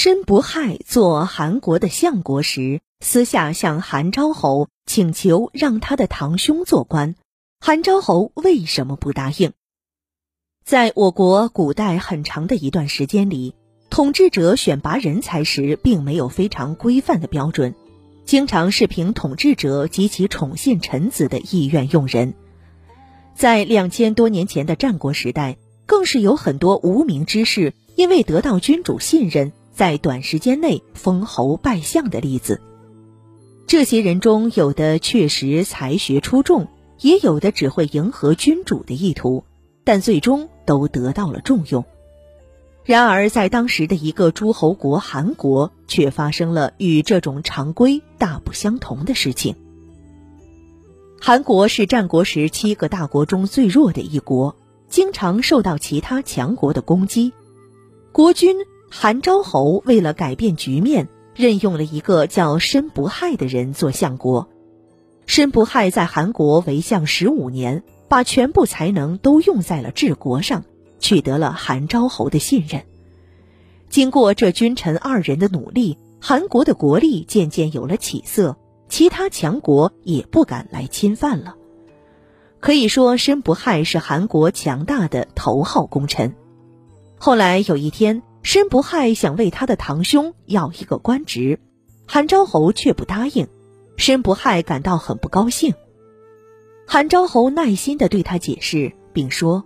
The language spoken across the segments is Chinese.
申不害做韩国的相国时，私下向韩昭侯请求让他的堂兄做官，韩昭侯为什么不答应？在我国古代很长的一段时间里，统治者选拔人才时并没有非常规范的标准，经常是凭统治者及其宠信臣子的意愿用人。在两千多年前的战国时代，更是有很多无名之士因为得到君主信任，在短时间内封侯拜相的例子。这些人中，有的确实才学出众，也有的只会迎合君主的意图，但最终都得到了重用。然而，在当时的一个诸侯国韩国，却发生了与这种常规大不相同的事情。韩国是战国时七个大国中最弱的一国，经常受到其他强国的攻击。国君韩昭侯为了改变局面，任用了一个叫申不害的人做相国。申不害在韩国为相十五年，把全部才能都用在了治国上，取得了韩昭侯的信任。经过这君臣二人的努力，韩国的国力渐渐有了起色。其他强国也不敢来侵犯了。可以说，申不害是韩国强大的头号功臣。后来有一天，申不害想为他的堂兄要一个官职，韩昭侯却不答应，申不害感到很不高兴。韩昭侯耐心地对他解释，并说：“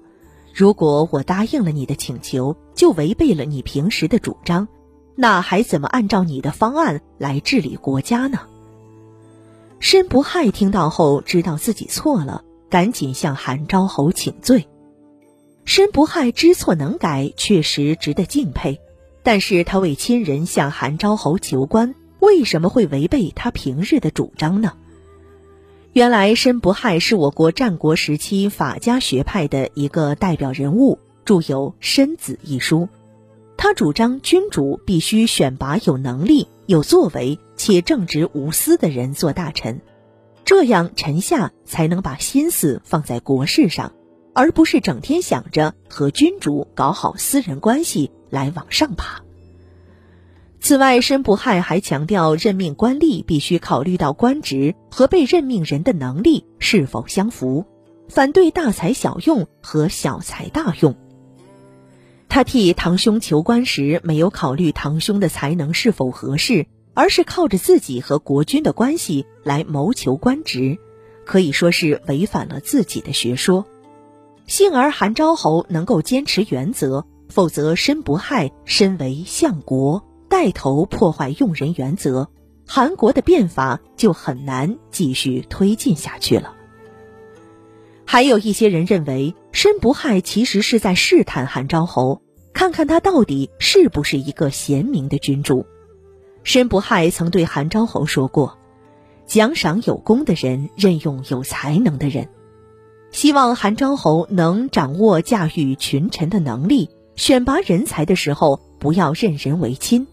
如果我答应了你的请求，就违背了你平时的主张，那还怎么按照你的方案来治理国家呢？”申不害听到后，知道自己错了，赶紧向韩昭侯请罪。申不害知错能改，确实值得敬佩。但是他为亲人向韩昭侯求官，为什么会违背他平日的主张呢？原来申不害是我国战国时期法家学派的一个代表人物，著有《申子》一书。他主张君主必须选拔有能力、有作为且正直无私的人做大臣，这样臣下才能把心思放在国事上，而不是整天想着和君主搞好私人关系来往上爬。此外，申不害还强调，任命官吏必须考虑到官职和被任命人的能力是否相符，反对大材小用和小材大用。他替堂兄求官时，没有考虑堂兄的才能是否合适，而是靠着自己和国君的关系来谋求官职，可以说是违反了自己的学说。幸而韩昭侯能够坚持原则，否则申不害身为相国，带头破坏用人原则，韩国的变法就很难继续推进下去了。还有一些人认为，申不害其实是在试探韩昭侯，看看他到底是不是一个贤明的君主。申不害曾对韩昭侯说过：“奖赏有功的人，任用有才能的人。”希望韩昭侯能掌握驾驭群臣的能力，选拔人才的时候不要任人唯亲。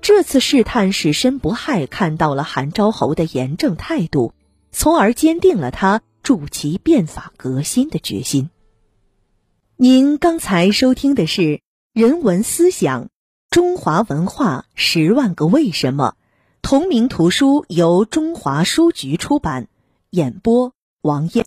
这次试探使申不害看到了韩昭侯的严正态度，从而坚定了他。助其变法革新的决心。您刚才收听的是《人文思想：中华文化十万个为什么》，同名图书由中华书局出版，演播王燕。